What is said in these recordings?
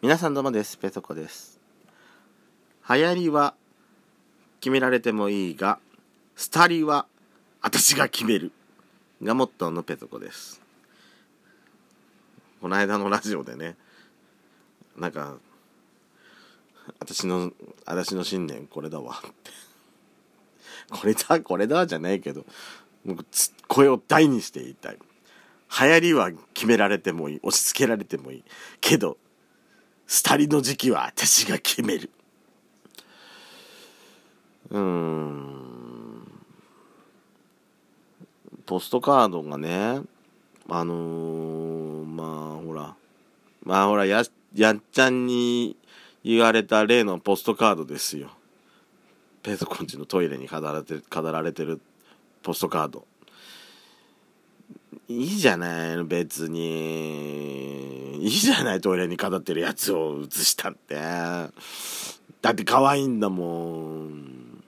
皆さんどうもです。ペソコです。流行りは決められてもいいがスタリは私が決める。がモットーのペソコです。この間のラジオでねなんか私の私の信念これだわ。ってこれだこれだじゃないけど僕声を大にして言いたい。流行りは決められてもいい押し付けられてもいい。けどスタリの時期は私が決める。うん。ポストカードがねあのー、まあほら。まあほらややっちゃんに言われた例のポストカードですよ。ペソコンチのトイレに飾られてる飾られてるポストカード。いいじゃない別に。いいじゃないトイレに飾ってるやつを写したって。だって可愛いんだもん。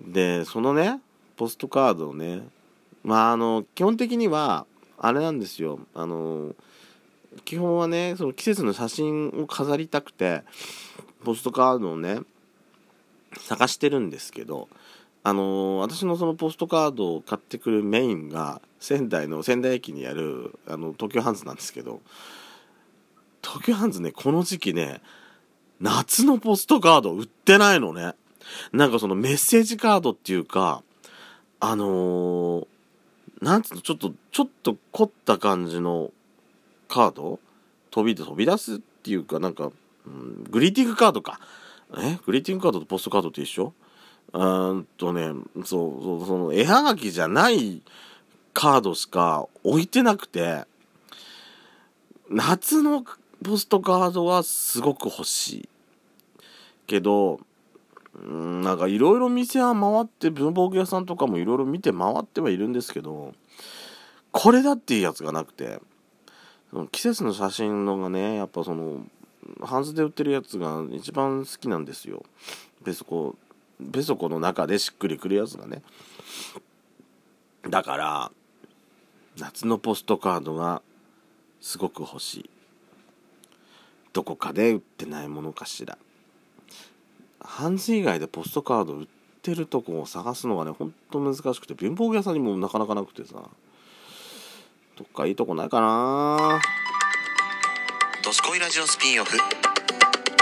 でそのねポストカードをねまああの基本的にはあれなんですよ。あの基本はねその季節の写真を飾りたくてポストカードをね探してるんですけどあの私のそのポストカードを買ってくるメインが仙台の仙台駅にあるあの東急ハンズなんですけど東急ハンズねこの時期ね夏のポストカード売ってないのね。なんかそのメッセージカードっていうかあのー、なんつうのちょっとちょっと凝った感じのカード？飛び飛び出すっていうかなんか、うん、グリーティングカードか。え？グリーティングカードとポストカードって一緒？うんとね、そうそう、その絵はがきじゃないカードしか置いてなくて、夏のポストカードはすごく欲しい。けど、んなんかいろいろ店は回って、文房具屋さんとかもいろいろ見て回ってはいるんですけど、これだっていうやつがなくて、その季節の写真のがね、やっぱその、ハンズで売ってるやつが一番好きなんですよ。で、そこ、ペソコの中でしっくりくるやつがね。だから夏のポストカードがすごく欲しい。どこかで売ってないものかしら。ハンズ以外でポストカード売ってるとこを探すのがねほんと難しくて貧乏屋さんにもなかなかなくてさ。どっかいいとこないかな。ドスコイラジオスピンオフ。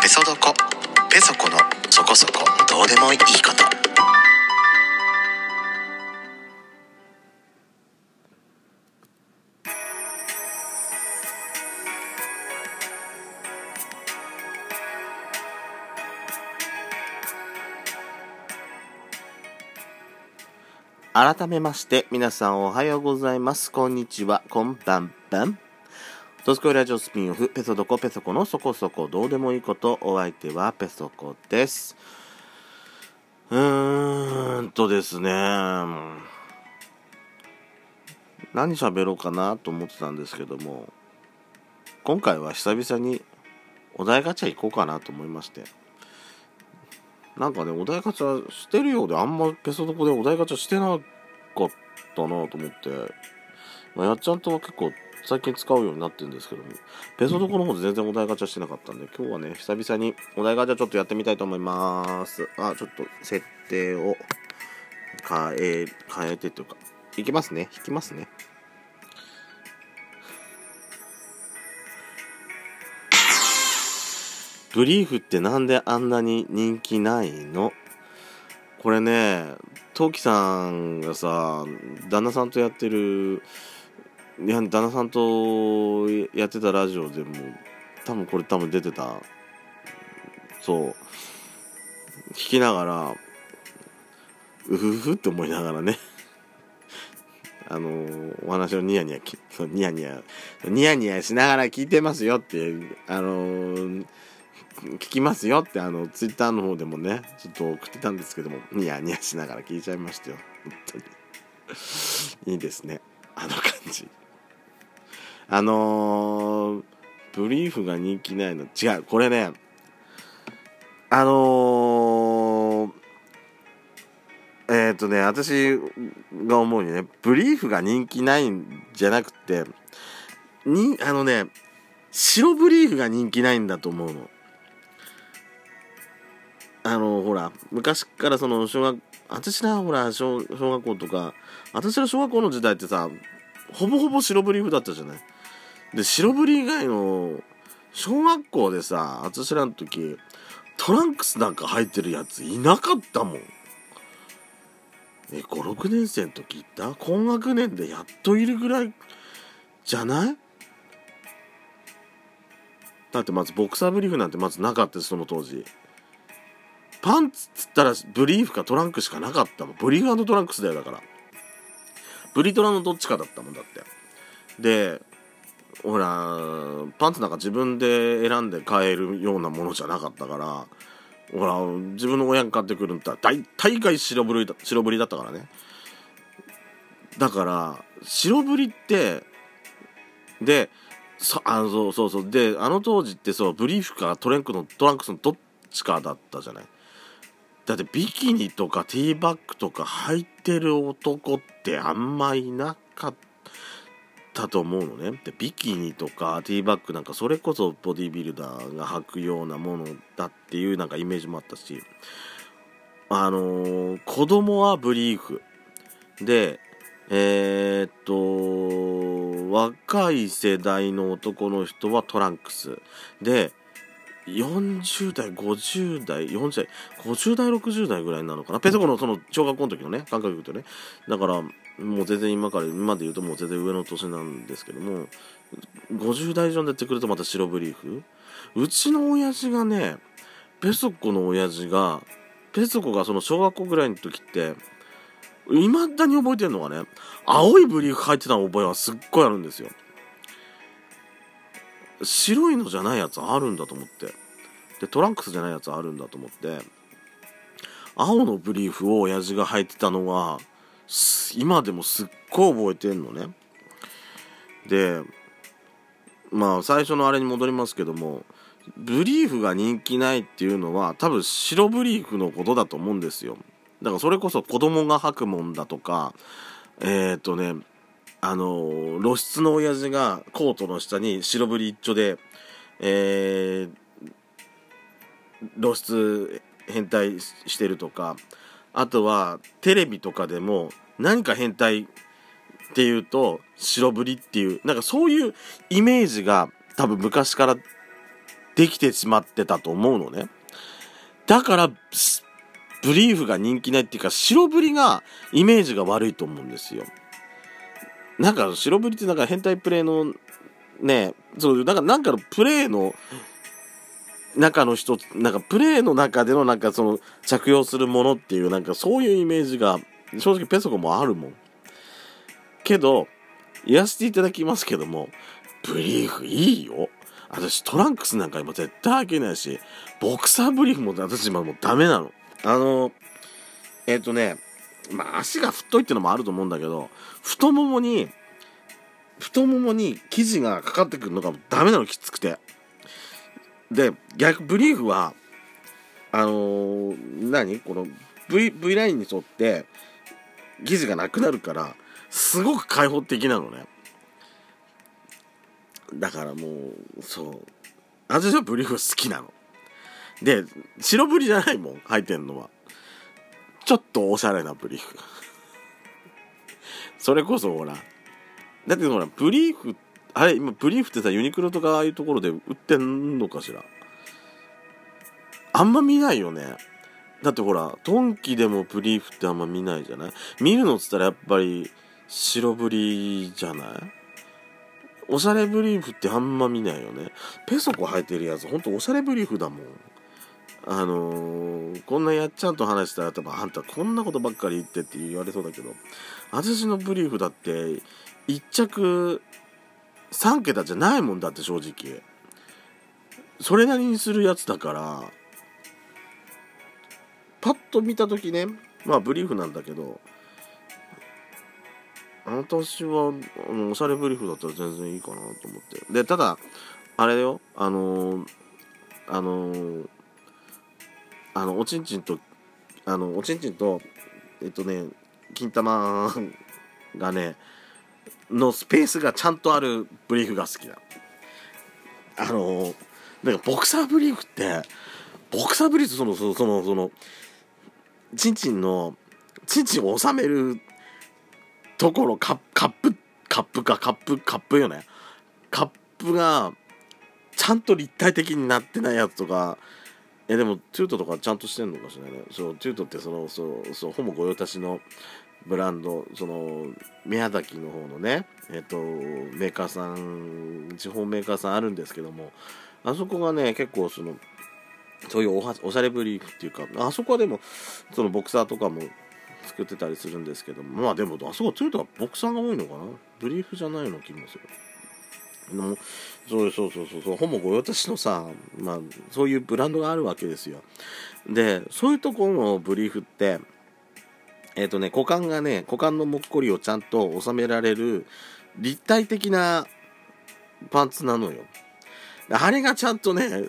ペソドコ。ペソコのそこそこどうでもいいこと。改めまして皆さんおはようございます。こんにちは。こんばんばん。ドスコイラジオスピンオフペソドコペソコのそこそこどうでもいいことお相手はペソコです。うーんとですね。何喋ろうかなと思ってたんですけども今回は久々にお題ガチャ行こうかなと思いまして。なんかねお題ガチャしてるようであんまペソドコでお題ガチャしてなかったなと思って、まあ、やっちゃんとは結構最近使うようになってるんですけども、ペソドコの方で全然お題ガチャしてなかったんで、今日はね、久々にお題ガチャちょっとやってみたいと思います。あ、ちょっと設定を変え、変えてというか、いきますね。引きますね。ブリーフってなんであんなに人気ないの？これね、トウキさんがさ、旦那さんとやってる、いや旦那さんとやってたラジオでも多分これ多分出てた。そう。聞きながらうふふって思いながらね。あのお話をニヤニヤニヤニヤニヤニヤしながら聞いてますよってあの聞きますよってあのツイッターの方でもねちょっと送ってたんですけどもニヤニヤしながら聞いちゃいましたよ。本当に。いいですね。あの感じ。あのー、ブリーフが人気ないの。違うこれねあのー、えっ、とね私が思うにねブリーフが人気ないんじゃなくてにあのね白ブリーフが人気ないんだと思うの。あのほら昔からその小学私らほら小小学校とか私ら小学校の時代ってさほぼほぼ白ブリーフだったじゃない。で白ブリ以外の小学校でさ私らの時トランクスなんか入ってるやついなかったもん。え56年生の時いた？高学年でやっといるぐらいじゃない？だってまずボクサーブリーフなんてまずなかったその当時。パンツっつったらブリーフかトランクしかなかったもん。ブリーフトランクスだよだから。ブリトラのどっちかだったもんだって。でほらパンツなんか自分で選んで買えるようなものじゃなかったからほら自分の親が買ってくるんだったら大大概白ブリだ白ブリだったからね。だから白ブリってでそあのそうそうそうであの当時ってそうブリーフかトレンクのトランクスのどっちかだったじゃない。だってビキニとかティーバッグとか履いてる男ってあんまいなかった。と思うのね。でビキニとかティーバッグなんかそれこそボディビルダーが履くようなものだっていうなんかイメージもあったしあのー、子供はブリーフ。でえー、っと若い世代の男の人はトランクス。で40代50代40代50代60代ぐらいなのかな。ペソコのその小学校の時のね感覚で言うとね。だからもう全然今から今で言うともう全然上の年なんですけども50代以上になってくるとまた白ブリーフ。うちの親父がねペソコの親父がペソコがその小学校ぐらいの時っていまだに覚えてるのがね青いブリーフ履いてた覚えはすっごいあるんですよ。白いのじゃないやつあるんだと思って。でトランクスじゃないやつあるんだと思って青のブリーフを親父が履いてたのは今でもすっごい覚えてんのね。でまあ最初のあれに戻りますけどもブリーフが人気ないっていうのは多分白ブリーフのことだと思うんですよ。だからそれこそ子供が履くもんだとかえっ、ー、とねあの露出の親父がコートの下に白ブリ一丁で、えー、露出変態してるとかあとはテレビとかでも何か変態っていうと白ブリっていうなんかそういうイメージが多分昔からできてしまってたと思うのね。だからブリーフが人気ないっていうか白ブリがイメージが悪いと思うんですよ。なんか白ブリってなんか変態プレイのねそうなんかなんかのプレイの中の一つなんかプレイの中でのなんかその着用するものっていうなんかそういうイメージが正直ペソコもあるもん。けど言わせていただきますけどもブリーフいいよ。私トランクスなんか今絶対開けないしボクサーブリーフも私今もうダメなの。あのえっ、ー、とねまあ足が太いってのもあると思うんだけど太ももに太ももに生地がかかってくるのがダメなのきつくて。で逆ブリーフはあのー、何？この V, v ラインに沿って生地がなくなるからすごく開放的なのね。だからもうそう。私はブリーフ好きなの。で白ブリじゃないもん履いてんのは。ちょっとおしゃれなブリーフ。それこそほらだってほらブリーフってあれ今ブリーフってさユニクロとかああいうところで売ってんのかしら？あんま見ないよね。だってほらトンキでもブリーフってあんま見ないじゃない？見るのっつったらやっぱり白ブリじゃない？おしゃれブリーフってあんま見ないよね。ペソコ履いてるやつほんとおしゃれブリーフだもん。あのー、こんなやっちゃんと話したら多分あんたこんなことばっかり言ってって言われそうだけど私のブリーフだって1着3桁じゃないもんだって正直。それなりにするやつだからパッと見た時ねまあブリーフなんだけど私はあのおしゃれブリーフだったら全然いいかなと思って。でただあれよ。あのー、あのー、あのおちんちんとあのおちんちんとえっとね金玉がねのスペースがちゃんとあるブリーフが好きだあのなんかボクサーブリーフってボクサーブリーフそのそのそのそのチンチンのチンチンを収めるところカッカップカップかカップカップよねカップがちゃんと立体的になってないやつとかえでも TOOTとかちゃんとしてんのかしらねそう TOOTってそのそうそうほぼ御用達のブランドその宮崎の方のねえっとメーカーさん地方メーカーさんあるんですけどもあそこがね結構そのそういうおはおしゃれブリーフっていうかあそこはでもそのボクサーとかも作ってたりするんですけどもまあでもあそこ TOOTはボクサーが多いのかな？ブリーフじゃないの気もする。でもそうそうそうそうそうほぼ御用達のさ、まあ、そういうブランドがあるわけですよ。でそういうところのブリーフってえっ、とね股間がね股間のもっこりをちゃんと収められる立体的なパンツなのよ。あれがちゃんとね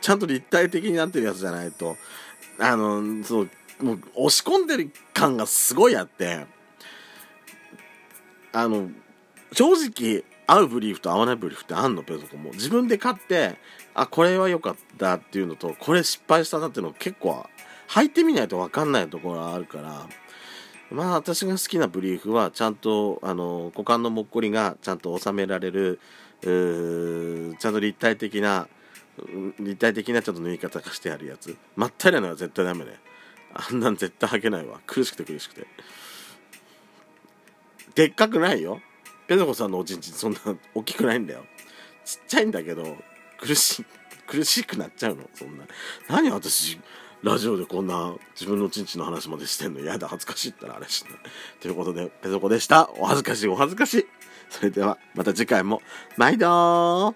ちゃんと立体的になってるやつじゃないとあのそうもう押し込んでる感がすごいあってあの正直合うブリーフと合わないブリーフってあんの？ペソコも。自分で買ってあこれは良かったっていうのとこれ失敗したなっていうの結構履いてみないと分かんないところがあるからまあ私が好きなブリーフはちゃんとあの股間のもっこりがちゃんと収められるちゃんと立体的な立体的なちょっと縫い方がしてあるやつ。まったりなのは絶対ダメね。あんなん絶対履けないわ。苦しくて苦しくて。でっかくないよ。ペソコさんのおちんちんそんな大きくないんだよ。ちっちゃいんだけど苦しい苦しくなっちゃうの。そんな。何私ラジオでこんな自分のちんちんの話までしてんの嫌だ恥ずかしいったらあれしないということでペソコでした。お恥ずかしいお恥ずかしい。それではまた次回も。毎度